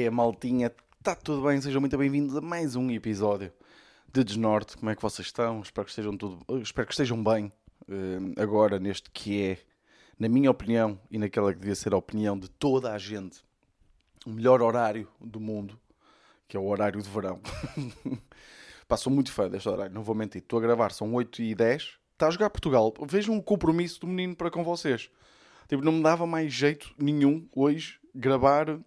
É maltinha? Está tudo bem? Sejam muito bem-vindos a mais um episódio de Desnorte. Como é que vocês estão? Espero que estejam, tudo... Espero que estejam bem uh, agora neste que é, na minha opinião e naquela que devia ser a opinião de toda a gente, o melhor horário do mundo, que é o horário de verão. Passou muito fã deste horário, não vou mentir. Estou a gravar, são 8 e 10 Está a jogar Portugal. Vejam o compromisso do menino para com vocês. Tipo, não me dava mais jeito nenhum hoje gravar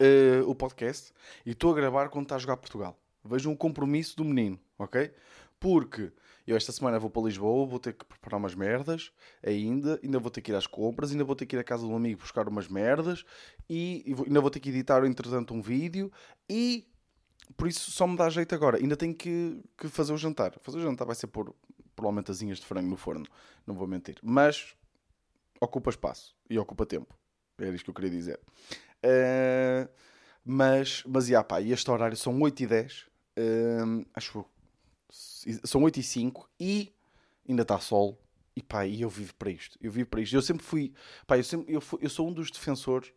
uh, o podcast e estou a gravar quando está a jogar Portugal. Vejam o compromisso do menino, ok? Porque eu esta semana vou para Lisboa, vou ter que preparar umas merdas ainda, ainda vou ter que ir às compras, ainda vou ter que ir à casa de um amigo buscar umas merdas e, e vou, ainda vou ter que editar, entretanto, um vídeo e por isso só me dá jeito agora. Ainda tenho que, que fazer o jantar. Fazer o jantar vai ser por provavelmente asinhas de frango no forno, não vou mentir. Mas ocupa espaço e ocupa tempo. Era isto que eu queria dizer. Uh, mas, mas, yeah, pá, e este horário são 8 e 10 uh, acho são 8 e 5 e ainda está sol. E pá, e eu vivo para isto. Eu vivo para isto. Eu sempre fui, pá, eu, sempre, eu, fui, eu sou um dos defensores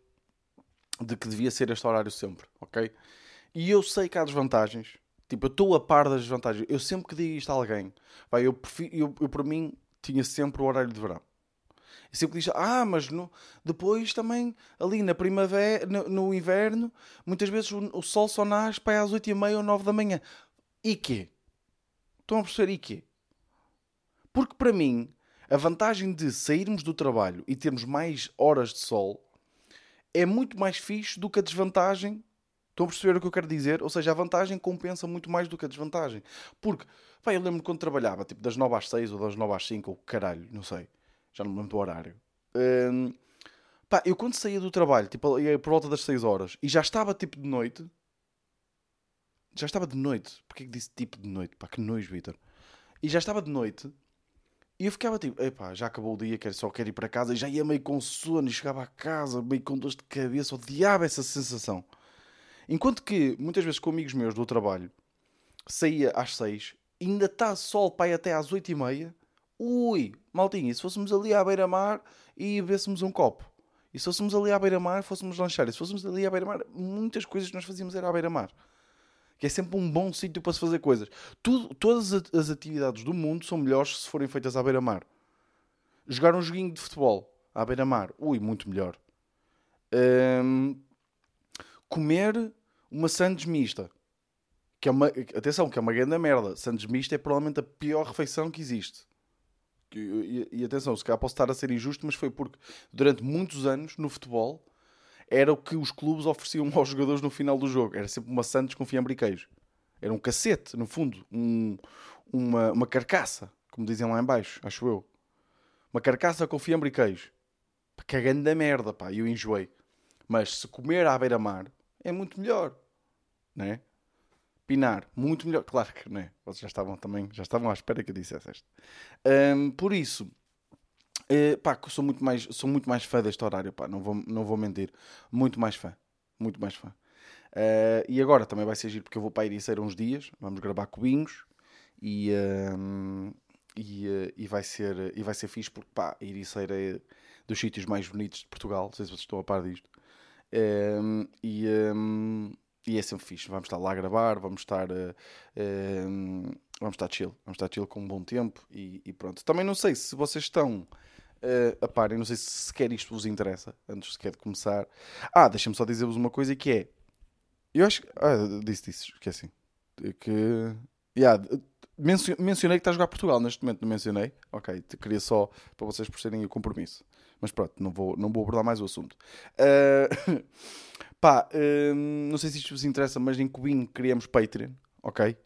de que devia ser este horário sempre, ok? E eu sei que há desvantagens, Tipo, eu estou a par das vantagens. Eu sempre que digo isto a alguém, vai, eu, prefiro, eu, eu para mim tinha sempre o horário de verão. E sempre diz, ah, mas no, depois também, ali na primavera, no, no inverno, muitas vezes o, o, sol só nasce para às 8 e meia ou 9 da manhã. E quê? Estão a perceber e quê? Porque para mim, a vantagem de sairmos do trabalho e termos mais horas de sol é muito mais fixe do que a desvantagem Estão a perceber o que eu quero dizer? Ou seja, a vantagem compensa muito mais do que a desvantagem. Porque, pá, eu lembro-me quando trabalhava, tipo, das 9 às 6 ou das 9 às 5, ou caralho, não sei. Já não me lembro do horário. Hum, pá, eu quando saía do trabalho, tipo, por volta das 6 horas, e já estava, tipo, de noite. Já estava de noite. Porquê que disse tipo de noite? Pá, que nojo, Vitor. E já estava de noite. E eu ficava tipo, epá, já acabou o dia, só quero ir para casa. E já ia meio com sono e chegava a casa meio com dor de cabeça. Odiava essa sensação. Enquanto que, muitas vezes com amigos meus do trabalho, saía às seis, ainda está sol pai até às oito e meia. Ui, maltinho, e se fôssemos ali à beira-mar e bebêssemos um copo? E se fôssemos ali à beira-mar, fôssemos lanchar? E se fôssemos ali à beira-mar, muitas coisas que nós fazíamos era à beira-mar. Que é sempre um bom sítio para se fazer coisas. Tudo, todas as atividades do mundo são melhores se forem feitas à beira-mar. Jogar um joguinho de futebol à beira-mar, ui, muito melhor. Hum, comer uma sandes mista. Que é uma, atenção, que é uma grande merda. Sandes mista é provavelmente a pior refeição que existe. E, e, atenção, se calhar posso estar a ser injusto, mas foi porque durante muitos anos no futebol era o que os clubes ofereciam aos jogadores no final do jogo. Era sempre uma Santos com fiambre e queijo. Era um cacete, no fundo. Um, uma, uma carcaça, como dizem lá em baixo, acho eu. Uma carcaça com fiambre e queijo. Cagando da merda, pá. E eu enjoei. Mas se comer à beira-mar, é muito melhor, né? Pinar, muito melhor. Claro que, né? Vocês já estavam também, já estavam à espera que eu dissesse esta. Um, por isso, uh, pá, sou muito mais, sou muito mais fã deste horário, pá, não vou, não vou mentir. Muito mais fã, muito mais fã. Uh, e agora também vai ser giro porque eu vou para a Ericeira uns dias, vamos gravar cubinhos e, e, uh, e, vai ser, e vai ser fixe porque pá, a Ericeira é dos sítios mais bonitos de Portugal, não sei se vocês estão a par disto. Um, e, um, e é sempre fixe. Vamos estar lá a gravar, vamos estar, uh, um, vamos estar chill, vamos estar chill com um bom tempo e, e pronto. Também não sei se vocês estão uh, a parem, não sei se sequer isto vos interessa, antes sequer de começar. Ah, deixa-me só dizer-vos uma coisa que é. Eu acho que. Ah, disse, disse, esqueci. Que. Yeah, mencionei que está a jogar Portugal neste momento, não mencionei? Ok, queria só para vocês perceberem o compromisso. Mas pronto, não vou, não vou abordar mais o assunto. Uh, pá, uh, não sei se isto vos interessa, mas em Cubinho criamos Patreon, ok?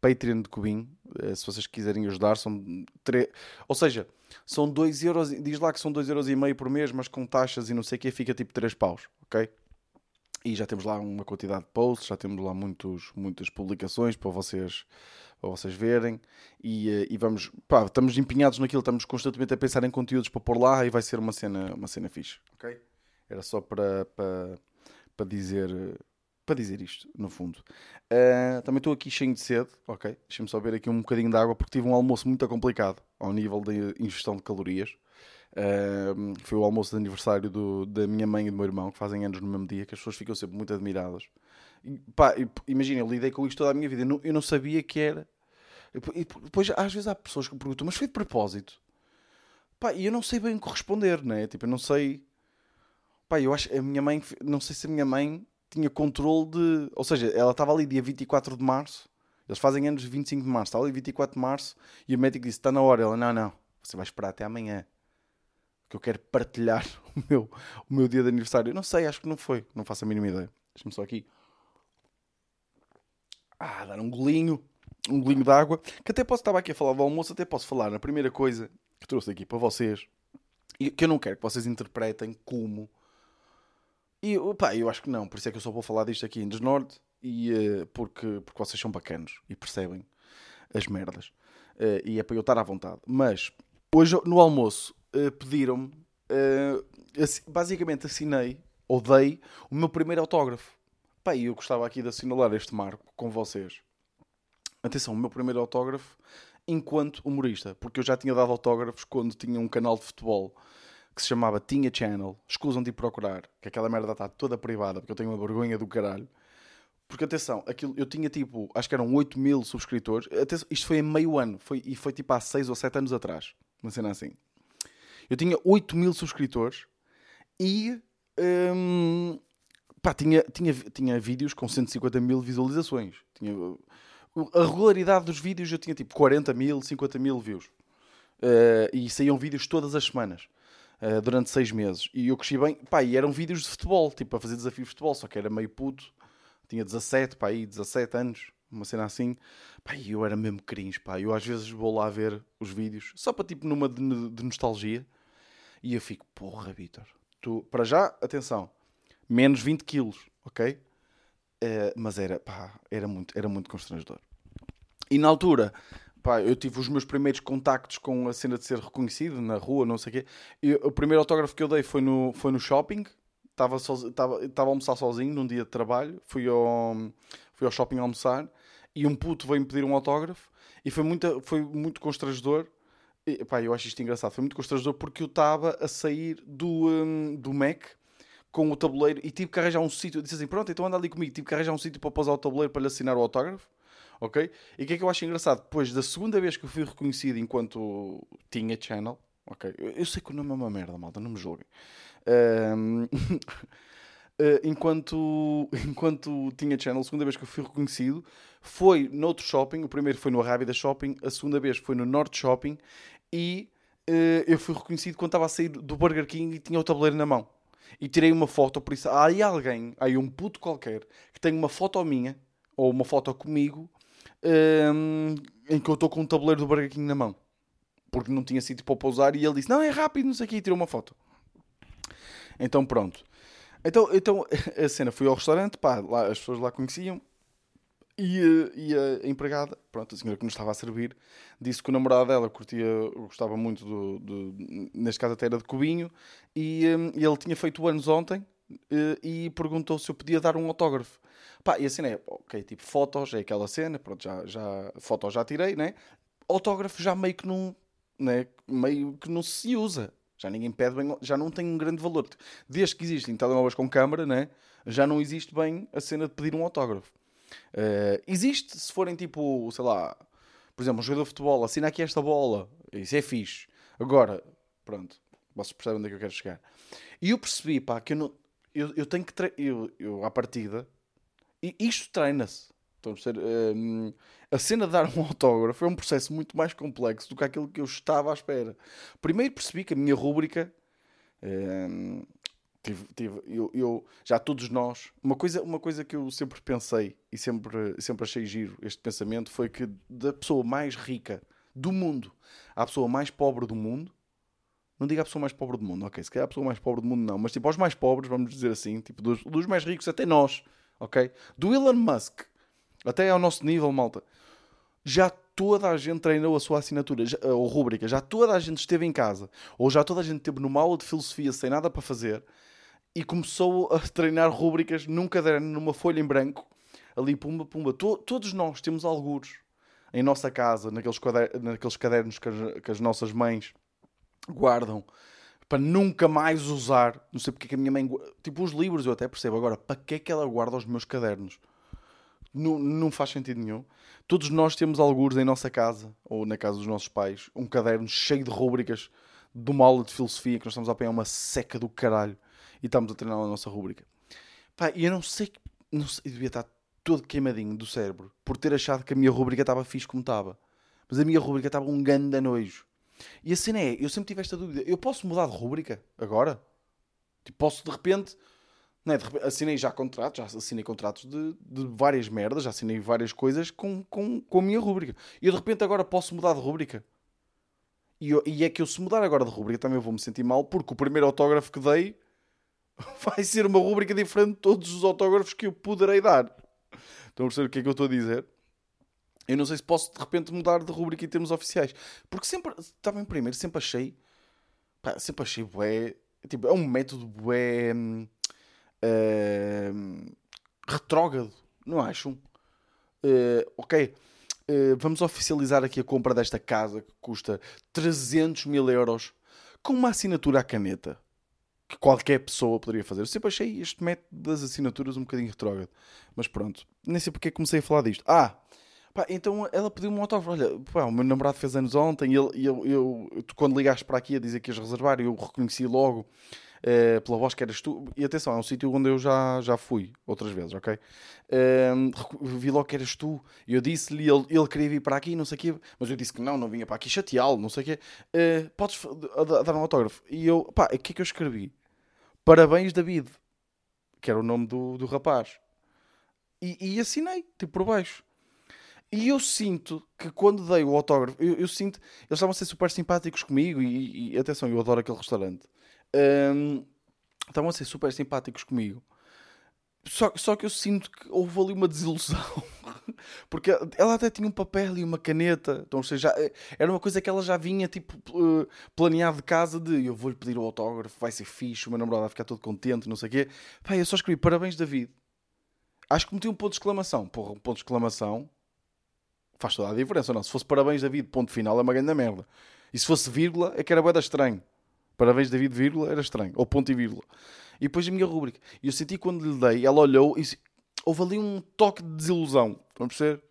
Patreon de Cubinho, uh, se vocês quiserem ajudar, são 3... Ou seja, são 2 euros, diz lá que são 2 euros e meio por mês, mas com taxas e não sei o que, fica tipo 3 paus, ok? E já temos lá uma quantidade de posts, já temos lá muitos, muitas publicações para vocês para vocês verem. E, eh, e vamos, pá, estamos empenhados naquilo, estamos constantemente a pensar em conteúdos para pôr lá e vai ser uma cena, uma cena fixe, ok? Era só para, para, para dizer para dizer isto, no fundo. Uh, também estou aqui cheio de sede, ok? Deixa-me só ver aqui um bocadinho de água porque tive um almoço muito complicado ao nível da ingestão de calorias. Uh, foi o almoço de aniversário do, da minha mãe e do meu irmão, que fazem anos no mesmo dia, que as pessoas ficam sempre muito admiradas. Imagina, eu lidei com isto toda a minha vida, eu não, eu não sabia que era. E depois, às vezes, há pessoas que me perguntam, mas foi de propósito? Pá, e eu não sei bem corresponder, né? Tipo, eu não sei. Pá, eu acho. A minha mãe. Não sei se a minha mãe tinha controle de. Ou seja, ela estava ali dia 24 de março. Eles fazem anos 25 de março. Estava ali 24 de março. E o médico disse: Está na hora. Ela: Não, não. Você vai esperar até amanhã. Que eu quero partilhar o meu, o meu dia de aniversário. Eu não sei, acho que não foi. Não faço a mínima ideia. Deixa-me só aqui. Ah, dar um golinho. Um golinho de água. Que até posso estar aqui a falar do almoço. Até posso falar na primeira coisa que trouxe aqui para vocês, e que eu não quero que vocês interpretem como. E pá, eu acho que não, por isso é que eu só vou falar disto aqui em Desnorte, e, uh, porque, porque vocês são bacanos e percebem as merdas. Uh, e é para eu estar à vontade. Mas hoje no almoço uh, pediram-me, basicamente assinei, ou dei, o meu primeiro autógrafo. Pá, eu gostava aqui de assinalar este marco com vocês. Atenção, o meu primeiro autógrafo enquanto humorista, porque eu já tinha dado autógrafos quando tinha um canal de futebol que se chamava Tinha Channel. Escusam de ir procurar, que aquela merda está toda privada, porque eu tenho uma vergonha do caralho. Porque atenção, aquilo, eu tinha tipo, acho que eram 8 mil subscritores. Atenção, isto foi em meio ano, foi, e foi tipo há 6 ou 7 anos atrás. Uma cena assim. Eu tinha 8 mil subscritores e. Hum, pá, tinha, tinha, tinha vídeos com 150 mil visualizações. Tinha a regularidade dos vídeos eu tinha tipo 40 mil, 50 mil views. Uh, e saíam vídeos todas as semanas. Uh, durante seis meses. E eu cresci bem. Pá, e eram vídeos de futebol, tipo, a fazer desafios de futebol, só que era meio puto. Tinha 17, pá, aí, 17 anos, uma cena assim. Pá, e eu era mesmo cringe, pá. Eu às vezes vou lá ver os vídeos, só para tipo numa de, de nostalgia. E eu fico, porra, Vitor, tu, para já, atenção, menos 20 quilos, ok? Uh, mas era, pá, era muito, era muito constrangedor. E na altura, pá, eu tive os meus primeiros contactos com a cena de ser reconhecido na rua, não sei o quê. E o primeiro autógrafo que eu dei foi no, foi no shopping. Estava, a almoçar sozinho num dia de trabalho. Fui ao, fui ao shopping almoçar e um puto veio-me pedir um autógrafo. E foi muito, foi muito constrangedor. E, pá, eu acho isto engraçado. Foi muito constrangedor porque eu estava a sair do, um, do Mac com o tabuleiro e tive que arranjar um sítio. Disse assim: Pronto, então anda ali comigo. Tive que arranjar um sítio para pousar o tabuleiro para lhe assinar o autógrafo. Ok? E o que é que eu acho engraçado? Depois da segunda vez que eu fui reconhecido enquanto tinha channel, ok? Eu, eu sei que o nome é uma merda, malta, não me julguem. Um, Uh, enquanto, enquanto tinha channel, a segunda vez que eu fui reconhecido foi noutro shopping. O primeiro foi no Arrábida Shopping, a segunda vez foi no Norte Shopping. E uh, eu fui reconhecido quando estava a sair do Burger King e tinha o tabuleiro na mão e tirei uma foto, por isso há aí alguém, há aí um puto qualquer, que tem uma foto minha, ou uma foto comigo, um, em que eu estou com um tabuleiro do Burger King na mão. Porque não tinha sítio para pousar e ele disse, não, é rápido, não sei o que, e tirou uma foto. Então pronto. Então, então a cena, fui ao restaurante, pá, lá, as pessoas lá conheciam, e, e, a empregada, pronto, a senhora que nos estava a servir, disse que o namorado dela curtia, gostava muito do, do neste caso até era de cubinho, e, um, e ele tinha feito anos ontem uh, e perguntou se eu podia dar um autógrafo. Pá, e a cena é, ok, tipo, fotos, é aquela cena, pronto, já, já, fotos já tirei, né? Autógrafo já meio que não, né? Meio que não se usa. Já ninguém pede bem, já não tem um grande valor. Desde que existem telemóveis com câmara, né? Já não existe bem a cena de pedir um autógrafo. Uh, existe se forem tipo, sei lá, por exemplo, um jogador de futebol, assina aqui esta bola, isso é fixe. Agora, pronto, vocês percebem onde é que eu quero chegar. E eu percebi, pá, que eu não. Eu, eu tenho que. Eu, eu, à partida. E isto treina-se. Estão a cena de dar um autógrafo é um processo muito mais complexo do que aquilo que eu estava à espera. Primeiro percebi que a minha rúbrica. Um, Tive, tive, eu, eu, já todos nós, uma coisa, uma coisa que eu sempre pensei e sempre, sempre achei giro este pensamento foi que da pessoa mais rica do mundo à pessoa mais pobre do mundo, não diga a pessoa mais pobre do mundo, ok? Se calhar a pessoa mais pobre do mundo não, mas tipo aos mais pobres, vamos dizer assim, tipo dos, dos mais ricos, até nós, ok? Do Elon Musk até ao nosso nível, malta, já toda a gente treinou a sua assinatura já, ou rúbrica, já toda a gente esteve em casa, ou já toda a gente esteve numa aula de filosofia sem nada para fazer e começou a treinar rúbricas num caderno, numa folha em branco, ali pumba, pumba. To todos nós temos algures em nossa casa, naqueles, naqueles cadernos que as, que as, nossas mães guardam para nunca mais usar. Não sei porque é que a minha mãe. Tipo, os livros eu até percebo. Agora, para que é que ela guarda os meus cadernos? Não, não faz sentido nenhum. Todos nós temos alguns em nossa casa, ou na casa dos nossos pais, um caderno cheio de rúbricas de uma aula de filosofia que nós estamos a apanhar uma seca do caralho e estamos a treinar a nossa rúbrica. Pá, e eu não sei, não sei, devia estar todo queimadinho do cérebro por ter achado que a minha rúbrica estava fixe como estava. Mas a minha rúbrica estava um ganda nojo. E a cena é, eu sempre tive esta dúvida, eu posso mudar de rúbrica agora? Tipo, posso de repente, não é, de repente assinei já contratos, já assinei contratos de, de várias merdas, já assinei várias coisas com, com, com a minha rúbrica. E eu de repente agora posso mudar de rúbrica. E, eu, e é que eu se mudar agora de rúbrica também vou me sentir mal porque o primeiro autógrafo que dei vai ser uma rúbrica diferente de todos os autógrafos que eu poderei dar. Estão a perceber o que é que eu estou a dizer? Eu não sei se posso de repente mudar de rubrica em termos oficiais. Porque sempre, estava em primeiro, sempre achei, pá, sempre achei bué, tipo, é um método bué uh, retrógrado, não acham? Uh, ok, uh, vamos oficializar aqui a compra desta casa que custa 300 mil euros com uma assinatura à caneta que qualquer pessoa poderia fazer. Eu sempre achei este método das assinaturas um bocadinho retrógrado. Mas pronto, nem sei porque comecei a falar disto. Ah, Pá, então ela pediu-me um autógrafo. Olha, pá, o meu namorado fez anos ontem e ele, eu, eu, tu, quando ligaste para aqui a dizer que ias reservar, eu reconheci logo uh, pela voz que eras tu. E atenção, é um sítio onde eu já, já fui outras vezes, ok? Uh, vi logo que eras tu. E eu disse-lhe, ele, ele queria vir para aqui, não sei o quê, mas eu disse que não, não vinha para aqui chateá-lo, não sei o quê. Uh, podes dar um autógrafo? E eu, pá, o que é que eu escrevi? Parabéns, David, que era o nome do, do rapaz. E, e assinei, tipo por baixo. E eu sinto que quando dei o autógrafo, eu, eu sinto, eles estavam a ser super simpáticos comigo e, e atenção, eu adoro aquele restaurante. Um, estavam a ser super simpáticos comigo. Só, só que eu sinto que houve ali uma desilusão. Porque ela até tinha um papel e uma caneta. Então, ou seja, era uma coisa que ela já vinha tipo planeado de casa de eu vou-lhe pedir o autógrafo, vai ser fixe, o meu namorado vai ficar todo contente, não sei o quê. Pai, eu só escrevi parabéns, David. Acho que meti um ponto de exclamação. Porra, um ponto de exclamação faz toda a diferença, não? Se fosse parabéns David, ponto final, é uma grande merda. E se fosse vírgula, é que era boeda estranho. Parabéns David, vírgula, era estranho. Ou ponto e vírgula. E depois a minha rúbrica. E eu senti quando lhe dei, ela olhou e houve ali um toque de desilusão. Vamos perceber?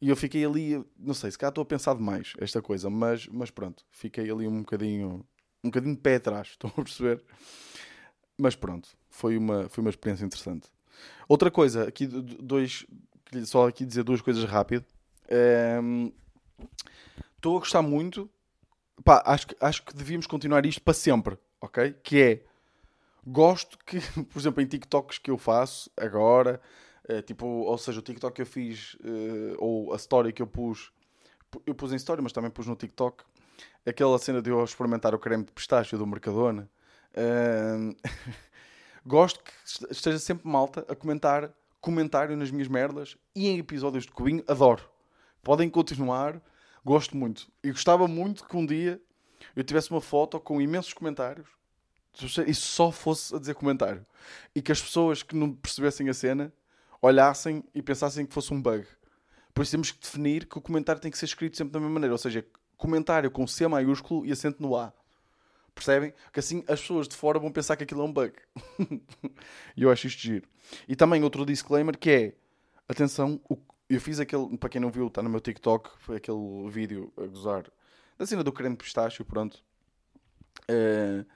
E eu fiquei ali, não sei, se cá estou a pensar demais esta coisa, mas, mas pronto, fiquei ali um bocadinho, um bocadinho de pé atrás, estão a perceber? Mas pronto, foi uma, foi uma experiência interessante. Outra coisa, aqui dois, só aqui dizer duas coisas rápido. Estou um, a gostar muito. Pá, acho, acho que devíamos continuar isto para sempre, ok? Que é, gosto que, por exemplo, em TikToks que eu faço agora, uh, tipo, ou seja, o TikTok que eu fiz, uh, ou a story que eu pus, eu pus em story, mas também pus no TikTok, aquela cena de eu experimentar o creme de pistache do Mercadona. Gosto que esteja sempre malta a comentar comentário nas minhas merdas e em episódios de Cubinho, adoro podem continuar, gosto muito. E gostava muito que um dia eu tivesse uma foto com imensos comentários e só fosse a dizer comentário. E que as pessoas que não percebessem a cena olhassem e pensassem que fosse um bug. Por isso temos que definir que o comentário tem que ser escrito sempre da mesma maneira. Ou seja, comentário com C maiúsculo e acento no A. Percebem? Que assim as pessoas de fora vão pensar que aquilo é um bug. e eu acho isto giro. E também outro disclaimer que é: atenção, o, eu fiz aquele, para quem não viu, está no meu TikTok, foi aquele vídeo a gozar da cena do creme de pistácio, pronto. Uh,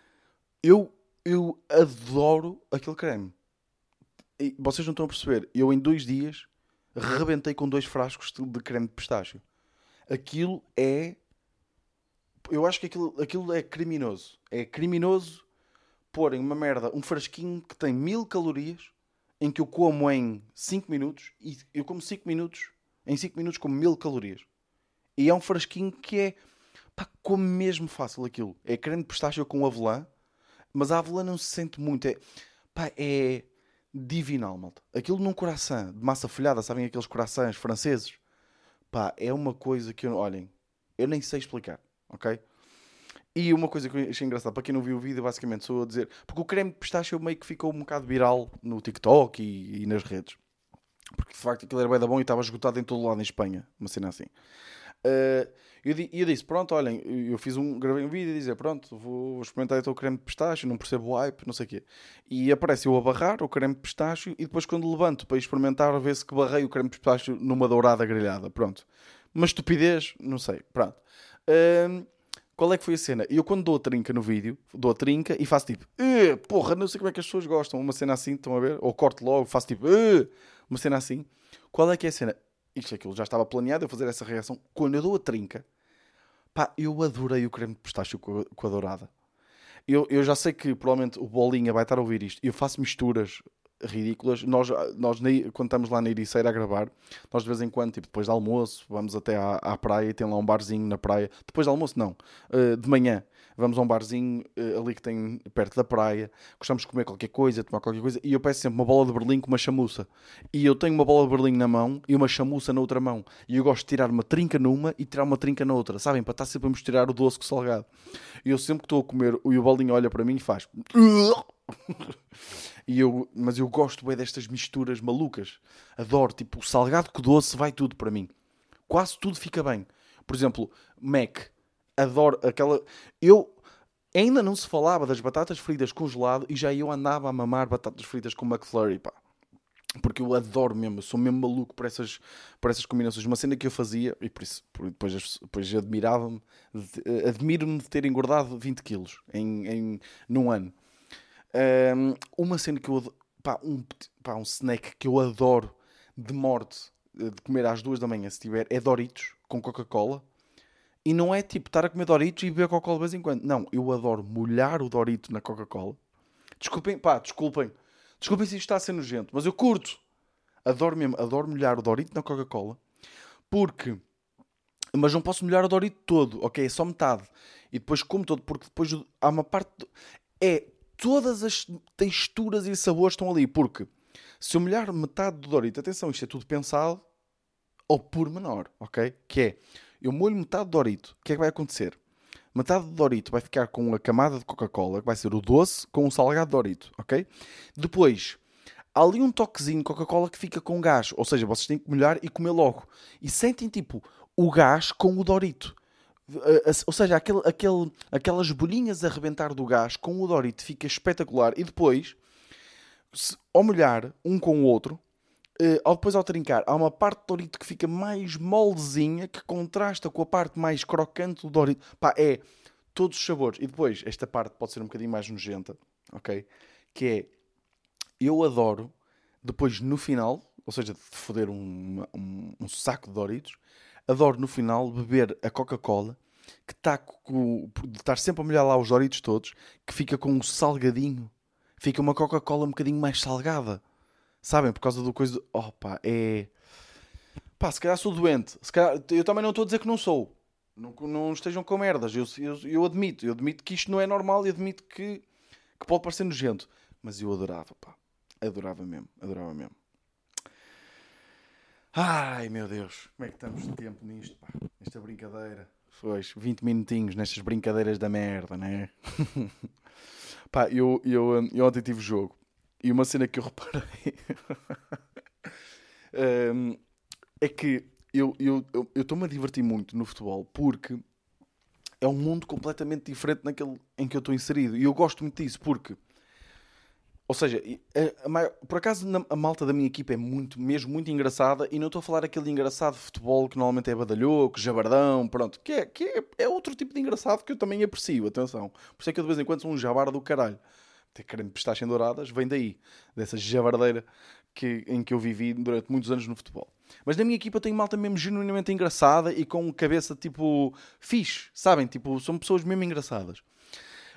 eu, eu adoro aquele creme. E vocês não estão a perceber, eu em dois dias rebentei com dois frascos de creme de pistácio. Aquilo é. Eu acho que aquilo, aquilo é criminoso. É criminoso porem uma merda, um frasquinho que tem mil calorias em que eu como em 5 minutos e eu como 5 minutos, em 5 minutos como 1000 calorias. E é um frasquinho que é, pá, como mesmo fácil aquilo. É creme de pistache com avelã, mas a avelã não se sente muito. É, pá, é divinal, malta. Aquilo num coração de massa folhada, sabem aqueles corações franceses? Pá, é uma coisa que, eu, olhem, eu nem sei explicar, ok? E uma coisa que eu achei engraçada, para quem não viu o vídeo, basicamente sou a dizer, porque o creme de pistache meio que ficou um bocado viral no TikTok e, e nas redes. Porque de facto aquilo era bem da bom e estava esgotado em todo lado em Espanha, uma cena assim. Uh, eu, eu, disse, pronto, olhem, eu fiz um, gravei um vídeo e dizer, pronto, vou, vou experimentar então o creme de pistache, não percebo o hype, não sei o quê. E aparece eu a barrar o creme de pistache e depois quando levanto para experimentar, vê-se que barrei o creme de pistache numa dourada grelhada, pronto. Uma estupidez, não sei, pronto. Uh, qual é que foi a cena? Eu quando dou a trinca no vídeo, dou a trinca e faço tipo, porra, não sei como é que as pessoas gostam, uma cena assim, estão a ver? Ou corto logo, faço tipo, uma cena assim. Qual é que é a cena? Isto aquilo já estava planeado eu fazer essa reação. Quando eu dou a trinca, pá, eu adorei o creme de pistache com a, dourada. Eu, eu já sei que provavelmente o Bolinha vai estar a ouvir isto. Eu faço misturas ridículas. Nós, nós quando estamos lá na Ericeira a gravar, nós de vez em quando, tipo, depois do almoço, vamos até à, à praia e tem lá um barzinho na praia. Depois do almoço, não. Uh, de manhã, vamos a um barzinho uh, ali que tem perto da praia. Gostamos de comer qualquer coisa, tomar qualquer coisa. E eu peço sempre uma bola de berlim com uma chamuça. E eu tenho uma bola de berlim na mão e uma chamuça na outra mão. E eu gosto de tirar uma trinca numa e tirar uma trinca na outra. Sabem? Para estar sempre a misturar o doce com o salgado. E eu sempre que estou a comer, o bolinho olha para mim e faz. E eu, mas eu gosto bem destas misturas malucas. Adoro, tipo, salgado com doce vai tudo para mim. Quase tudo fica bem. Por exemplo, Mac. Adoro aquela. Eu ainda não se falava das batatas fritas congelado e já eu andava a mamar batatas fritas com McFlurry, pá. Porque eu adoro mesmo, sou mesmo maluco por essas, por essas combinações. Uma cena que eu fazia, e por isso por, depois, depois admirava-me, admiro-me de ter engordado 20 quilos em, em, num ano. Um, uma cena que eu pá, um, pá, um snack que eu adoro de morte eh, de comer às duas da manhã se tiver é Doritos com Coca-Cola. E não é tipo estar a comer Doritos e beber Coca-Cola de vez em quando. Não, eu adoro molhar o Dorito na Coca-Cola. Desculpem, pá, desculpem. Desculpem se isto está a ser nojento, mas eu curto. Adoro mesmo, adoro molhar o Dorito na Coca-Cola. Porque mas não posso molhar o Dorito todo, ok? É só metade. E depois como todo, porque depois há uma parte. É todas as texturas e sabores estão ali. Porque se eu molhar metade do Dorito, atenção, isto é tudo pensado ao pormenor, ok? Que é, eu molho metade do Dorito, o que é que vai acontecer? Metade do Dorito vai ficar com a camada de Coca-Cola, que vai ser o doce com o salgado Dorito, ok? Depois, há ali um toquezinho de Coca-Cola que fica com gás, ou seja, vocês têm que molhar e comer logo. E sentem tipo o gás com o Dorito. Ou seja, aquele, aquele, aquelas bolinhas a arrebentar do gás com o Dorito fica espetacular. E depois, se, ao molhar um com o outro, uh, ao depois ao trincar, há uma parte do Dorito que fica mais moldezinha que contrasta com a parte mais crocante do Dorito. Pá, é todos os sabores. E depois, esta parte pode ser um bocadinho mais nojenta, ok? Que é, eu adoro, depois no final, ou seja, de foder um, um, um saco de Doritos, adoro no final beber a Coca-Cola que está estar sempre a molhar lá os Doritos todos, que fica com um salgadinho. Fica uma Coca-Cola um bocadinho mais salgada. Sabem? Por causa do coisa pá, é. Pá, se calhar sou doente. Se calhar... Eu também não estou a dizer que não sou. Não, não estejam com merdas. Eu, eu, eu admito. Eu admito que isto não é normal e admito que, que pode parecer nojento. Mas eu adorava, pá. Adorava mesmo. Adorava mesmo. Ai meu Deus, como é que estamos de tempo nisto, pá? Esta brincadeira. Pois, 20 minutinhos nestas brincadeiras da merda, né? pá, eu, eu, eu ontem tive jogo e uma cena que eu reparei um, é que eu estou-me eu, eu, a divertir muito no futebol porque é um mundo completamente diferente naquele em que eu estou inserido e eu gosto muito disso porque ou seja, a, a por acaso a malta da minha equipa é muito, mesmo muito engraçada e não estou a falar aquele engraçado de futebol que normalmente é badalhoco, jabardão, pronto, que, é, que é, é, outro tipo de engraçado que eu também aprecio, atenção. Por isso é que eu de vez em quando sou um jabar do caralho. Ter creme de pistache douradas vem daí, dessa jabardeira que, em que eu vivi durante muitos anos no futebol. Mas na minha equipa tem malta mesmo genuinamente engraçada e com cabeça tipo fixe, sabem? Tipo, são pessoas mesmo engraçadas.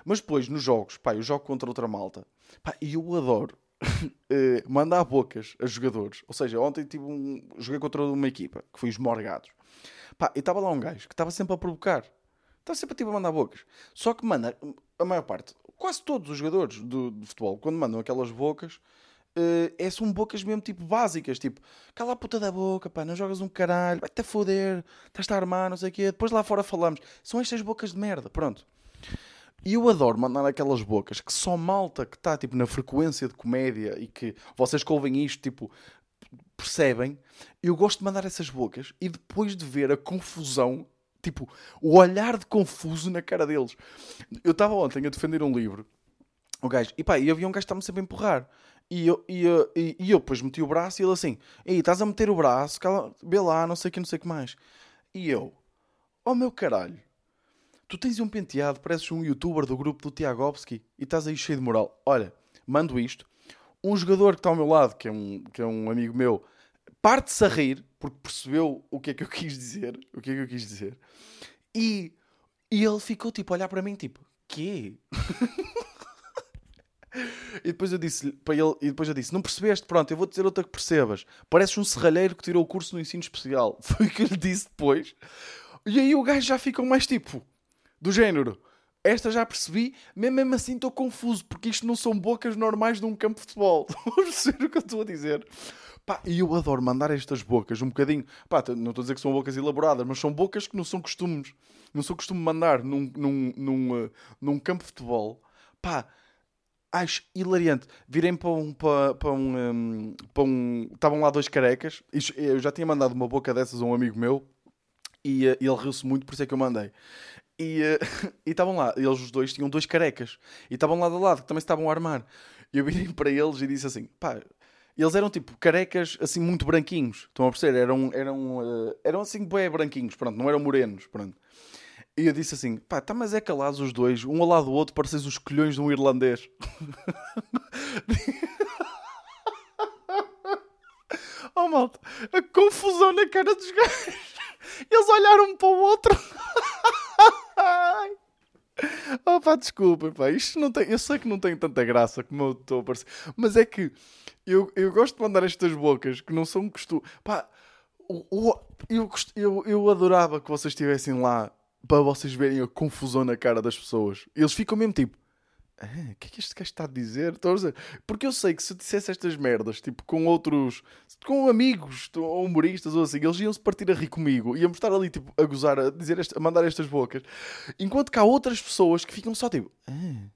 Mas depois, nos jogos, pá, eu jogo contra outra malta. Pá, e eu adoro uh, mandar bocas a jogadores. Ou seja, ontem tive um, joguei contra uma equipa, que foi os Morgados. Pá, e estava lá um gajo que estava sempre a provocar. Estava sempre tipo, a mandar bocas. Só que, mano, a maior parte, quase todos os jogadores do, do futebol, quando mandam aquelas bocas, uh, é, são bocas mesmo tipo básicas. Tipo, cala a puta da boca, pá, não jogas um caralho, vai-te a foder, estás-te a armar, não sei o quê. Depois lá fora falamos. São estas bocas de merda, pronto. E eu adoro mandar aquelas bocas que só malta que está tipo, na frequência de comédia e que vocês que ouvem isto, tipo, percebem, eu gosto de mandar essas bocas e depois de ver a confusão, tipo, o olhar de confuso na cara deles. Eu estava ontem a defender um livro, o gajo, e pá, e havia um gajo que estava sempre a empurrar. E eu, e, eu, e, e eu depois meti o braço e ele assim, ei, estás a meter o braço, cala, vê lá, não sei o que, não sei o que mais. E eu, oh meu caralho, tu tens um penteado, pareces um youtuber do grupo do Tiagovski e estás aí cheio de moral. Olha, mando isto. Um jogador que está ao meu lado, que é um, que é um amigo meu, parte-se a rir, porque percebeu o que é que eu quis dizer. O que é que eu quis dizer. E, e ele ficou tipo a olhar para mim, tipo, quê? E depois eu disse para ele, e depois eu disse: Não percebeste? Pronto, eu vou dizer outra que percebas. Pareces um serralheiro que tirou o curso no ensino especial. Foi o que eu lhe disse depois. E aí o gajo já ficou mais tipo, do género. Esta já percebi, mesmo, mesmo assim estou confuso, porque isto não são bocas normais de um campo de futebol. Estão o que eu estou a dizer? Pá, e eu adoro mandar estas bocas um bocadinho. Pá, não estou a dizer que são bocas elaboradas, mas são bocas que não são costumes. Não sou costume mandar num, num, num, uh, num campo de futebol. Pá, acho hilariante. Virem para um. Para, para um, um, para um estavam lá dois carecas. Eu já tinha mandado uma boca dessas a um amigo meu e uh, ele riu-se muito, por isso é que eu mandei. E uh, estavam lá, eles os dois tinham dois carecas e estavam lado a lado, que também se estavam a armar. E eu virei para eles e disse assim: pá, eles eram tipo carecas assim muito branquinhos, estão a perceber? Eram, eram, uh, eram assim bem branquinhos, pronto, não eram morenos, pronto. E eu disse assim: pá, tá, mas é calados os dois, um ao lado do outro, pareces os colhões de um irlandês. oh malta, a confusão na cara dos gajos. Eles olharam um para o outro. oh desculpem, pá, isto não tem. Eu sei que não tem tanta graça como eu estou a parecer, mas é que eu, eu gosto de mandar estas bocas que não são costume. Pá, eu, eu, eu, eu adorava que vocês estivessem lá para vocês verem a confusão na cara das pessoas. Eles ficam mesmo tipo. O que é que este gajo está a dizer? Porque eu sei que se eu dissesse estas merdas, tipo, com outros, com amigos, ou humoristas ou assim, eles iam-se partir a rir comigo, iam estar ali, tipo, a gozar, a, dizer a mandar estas bocas. Enquanto que há outras pessoas que ficam só tipo, ah,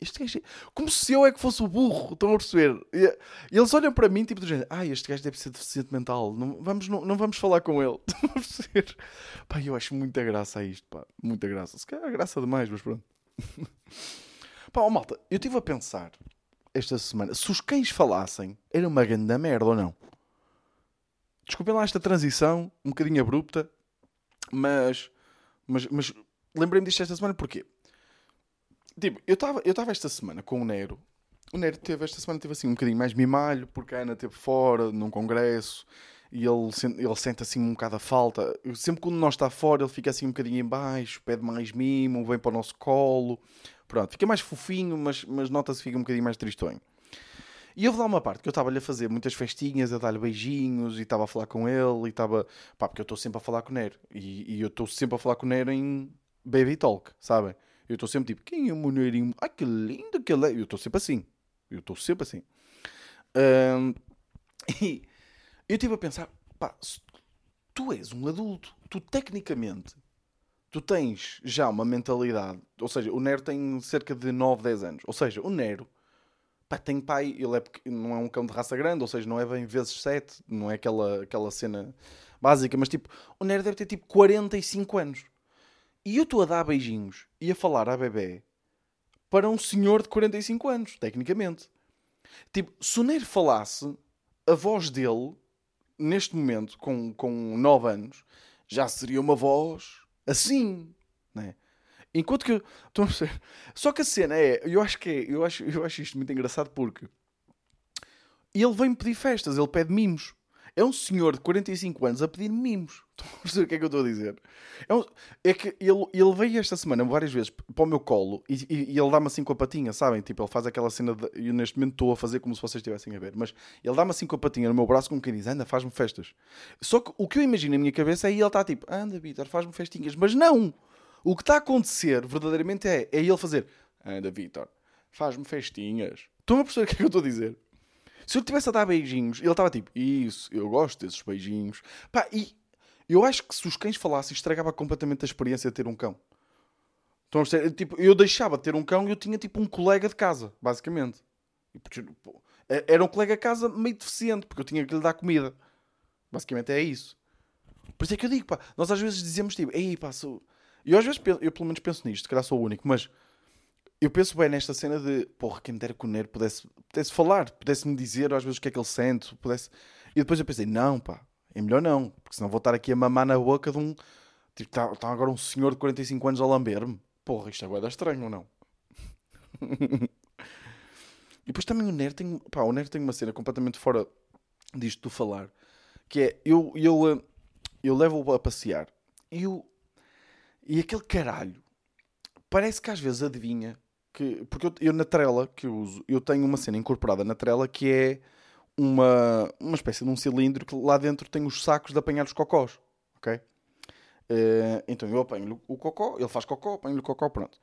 este gajo. É... Como se eu é que fosse o burro, estão a perceber? E, eles olham para mim, tipo, do género, ah, este gajo deve ser deficiente mental, não vamos, não, não vamos falar com ele. Estão a perceber? Pá, eu acho muita graça a isto, pá, muita graça. Se calhar graça demais, mas pronto. pá, oh, malta, eu estive a pensar esta semana, se os cães falassem, era uma grande merda ou não? Desculpem lá esta transição, um bocadinho abrupta, mas, mas, mas lembrei-me disto esta semana porquê? Tipo, eu estava eu esta semana com o Nero. O Nero teve esta semana teve assim um bocadinho mais mimalho, porque a Ana esteve fora, num congresso, e ele, ele sente assim um bocado a falta. Sempre quando nós está fora, ele fica assim um bocadinho em baixo, pede mais mimo, vem para o nosso colo. Pronto, fica mais fofinho, mas, mas nota-se fica um bocadinho mais tristonho. E houve lá uma parte que eu estava-lhe a fazer muitas festinhas, a dar-lhe beijinhos, e estava a falar com ele, e estava... Pá, porque eu estou sempre a falar com o Nero. E, e eu estou sempre a falar com o Nero em Baby Talk, sabem? Eu estou sempre tipo, quem é o Moneirinho? Ai que lindo que ele é. Eu estou sempre assim. Eu estou sempre assim. Um, e eu estive a pensar, pá, tu és um adulto. Tu tecnicamente, tu tens já uma mentalidade. Ou seja, o Nero tem cerca de 9, 10 anos. Ou seja, o Nero pá, tem pai, ele é, não é um cão de raça grande, ou seja, não é bem vezes 7, não é aquela, aquela cena básica, mas tipo, o Nero deve ter tipo 45 anos. E eu estou a dar beijinhos e a falar à bebê para um senhor de 45 anos, tecnicamente. Tipo, se o Neiro falasse, a voz dele, neste momento, com, com 9 anos, já seria uma voz assim, né? Enquanto que. Perceber? Só que a cena é. Eu acho que é. Eu acho, eu acho isto muito engraçado porque. Ele vem pedir festas, ele pede mimos. É um senhor de 45 anos a pedir mimos. Estão a perceber o que é que eu estou a dizer? É, um, é que ele, ele veio esta semana várias vezes para o meu colo e, e, e ele dá-me assim com a patinha, sabem? Tipo, ele faz aquela cena. De, eu neste momento estou a fazer como se vocês estivessem a ver, mas ele dá-me assim com a patinha no meu braço, como quem diz: anda, faz-me festas. Só que o que eu imagino na minha cabeça é ele está tipo: anda, Vitor, faz-me festinhas. Mas não! O que está a acontecer verdadeiramente é, é ele fazer: anda, Vitor, faz-me festinhas. Estão a perceber o que é que eu estou a dizer? Se eu estivesse a dar beijinhos, ele estava tipo, isso, eu gosto desses beijinhos. Pá, e eu acho que se os cães falassem, estragava completamente a experiência de ter um cão. Então, tipo, eu deixava de ter um cão e eu tinha tipo um colega de casa, basicamente. Era um colega a casa meio deficiente, porque eu tinha que lhe dar comida. Basicamente é isso. Por isso é que eu digo, pá, nós às vezes dizemos tipo, ei pá, sou... Eu às vezes, penso, eu pelo menos penso nisto, se calhar sou o único, mas eu penso bem nesta cena de, porra, quem me dera que o Nero pudesse, pudesse falar, pudesse-me dizer às vezes o que é que ele sente, pudesse... E depois eu pensei, não pá, é melhor não, porque senão vou estar aqui a mamar na boca de um... Tipo, está tá agora um senhor de 45 anos a lamber-me. Porra, isto é estranho ou não? e depois também o Nero tem, pá, o Nero tem uma cena completamente fora disto de falar, que é, eu, eu, eh, eu levo-o a passear e, eu, e aquele caralho parece que às vezes adivinha que, porque eu, eu na trela que eu uso, eu tenho uma cena incorporada na trela que é uma, uma espécie de um cilindro que lá dentro tem os sacos de apanhar os cocós, ok? Eh, então eu apanho o cocó, ele faz cocó, apanho-lhe o cocó, pronto.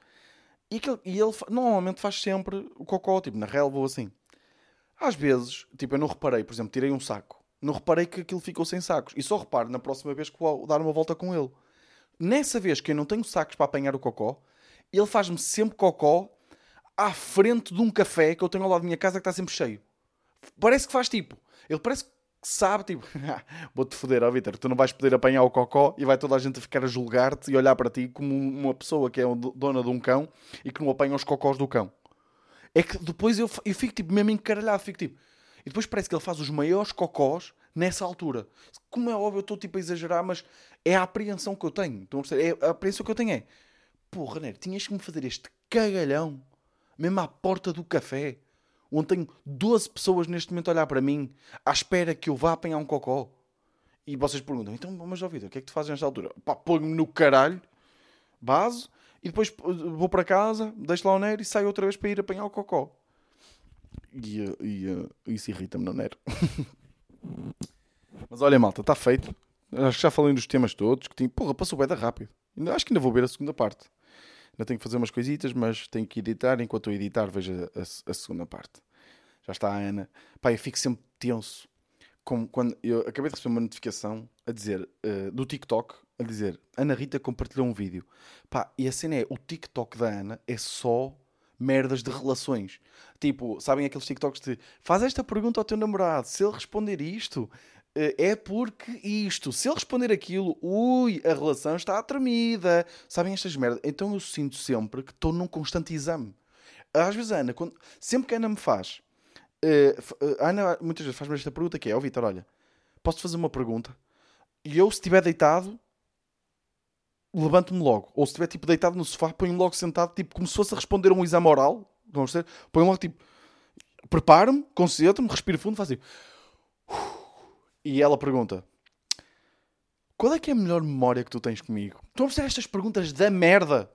E, e ele normalmente faz sempre o cocó, tipo na relva ou assim. Às vezes, tipo, eu não reparei, por exemplo, tirei um saco, não reparei que aquilo ficou sem sacos. E só reparo na próxima vez que vou dar uma volta com ele. Nessa vez que eu não tenho sacos para apanhar o cocó, ele faz-me sempre cocó à frente de um café que eu tenho ao lado da minha casa que está sempre cheio. Parece que faz tipo. Ele parece que sabe, tipo, vou-te foder, ó Vitor, tu não vais poder apanhar o cocó e vai toda a gente ficar a julgar-te e olhar para ti como um- uma pessoa que é dona de um cão e que não apanha os cocós do cão. É que depois eu, eu fico tipo mesmo encaralhado, fico tipo. E depois parece que ele faz os maiores cocós nessa altura. Como é óbvio, eu estou tipo a exagerar, mas é a apreensão que eu tenho. Estão a perceber? É, a apreensão que eu tenho é: porra, Nero, tinhas que me fazer este cagalhão mesmo à porta do café, onde tenho 12 pessoas neste momento a olhar para mim, à espera que eu vá apanhar um cocó. E vocês perguntam: então, mas ó Vitor, o que é que tu fazes nesta altura? Pá, põe-me no caralho, base, e depois vou para casa, deixo lá o Nero e saio outra vez para ir apanhar o cocó. E, uh, e, uh, isso irrita-me, não, Nero? Mas olha, malta, está feito. Acho que já falei dos temas todos. Que tinha... Porra, passou bem rápido. Acho que ainda vou ver a segunda parte. Ainda tenho que fazer umas coisitas, mas tenho que editar. Enquanto eu editar, vejo a, a- a segunda parte. Já está a Ana. Pá, eu fico sempre tenso. Como quando eu acabei de receber uma notificação a dizer, eh, do TikTok, a dizer Ana Rita compartilhou um vídeo. Pá, e a cena é, o TikTok da Ana é só merdas de relações. Tipo, sabem aqueles TikToks de faz esta pergunta ao teu namorado, se ele responder isto, é porque isto. Se ele responder aquilo, ui, a relação está tremida. Sabem estas merdas? Então eu sinto sempre que estou num constante exame. Às vezes a Ana, quando- sempre que a Ana me faz, eh, eh, a Ana muitas vezes faz-me esta pergunta que é, ó Vitor, olha, posso fazer uma pergunta? E eu, se estiver deitado, levanto-me logo. Ou se estiver tipo deitado no sofá, ponho-me logo sentado, tipo como se fosse a responder a um exame oral. Vamos ver? Ponho logo tipo, preparo-me, concentro-me, respiro fundo, faço assim. E ela pergunta: Qual é que é a melhor memória que tu tens comigo? Estão a perceber estas perguntas da merda?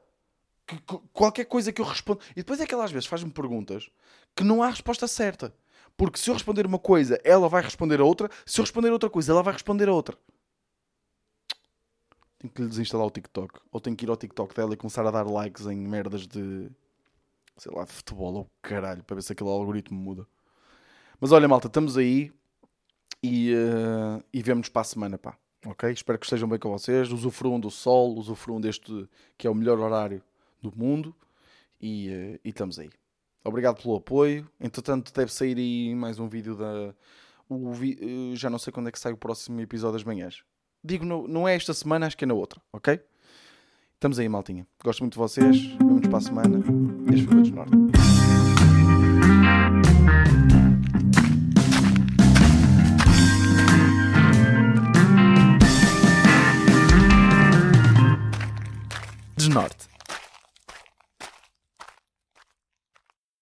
Que, que- qualquer coisa que eu respondo. E depois é que ela às vezes faz-me perguntas que não há resposta certa. Porque se eu responder uma coisa, ela vai responder a outra. Se eu responder outra coisa, ela vai responder a outra. Tenho que lhe desinstalar o TikTok. Ou tenho que ir ao TikTok dela e começar a dar likes em merdas de. sei lá, de futebol ou caralho, para ver se aquele algoritmo muda. Mas olha, malta, estamos aí e, eh, e vemos para a semana, pá. Ok? Espero que estejam bem com vocês. Usufruam do sol, usufruam deste que é o melhor horário do mundo e, eh, e estamos aí. Obrigado pelo apoio. Entretanto, deve sair aí mais um vídeo da. Vi- eh, Já não sei quando é que sai o próximo episódio das manhãs. Digo, no- não é esta semana, acho que é na outra, ok? Estamos aí, maltinha. Gosto muito de vocês. Vemos para a semana. Este foi o Desnorte. Desnorte.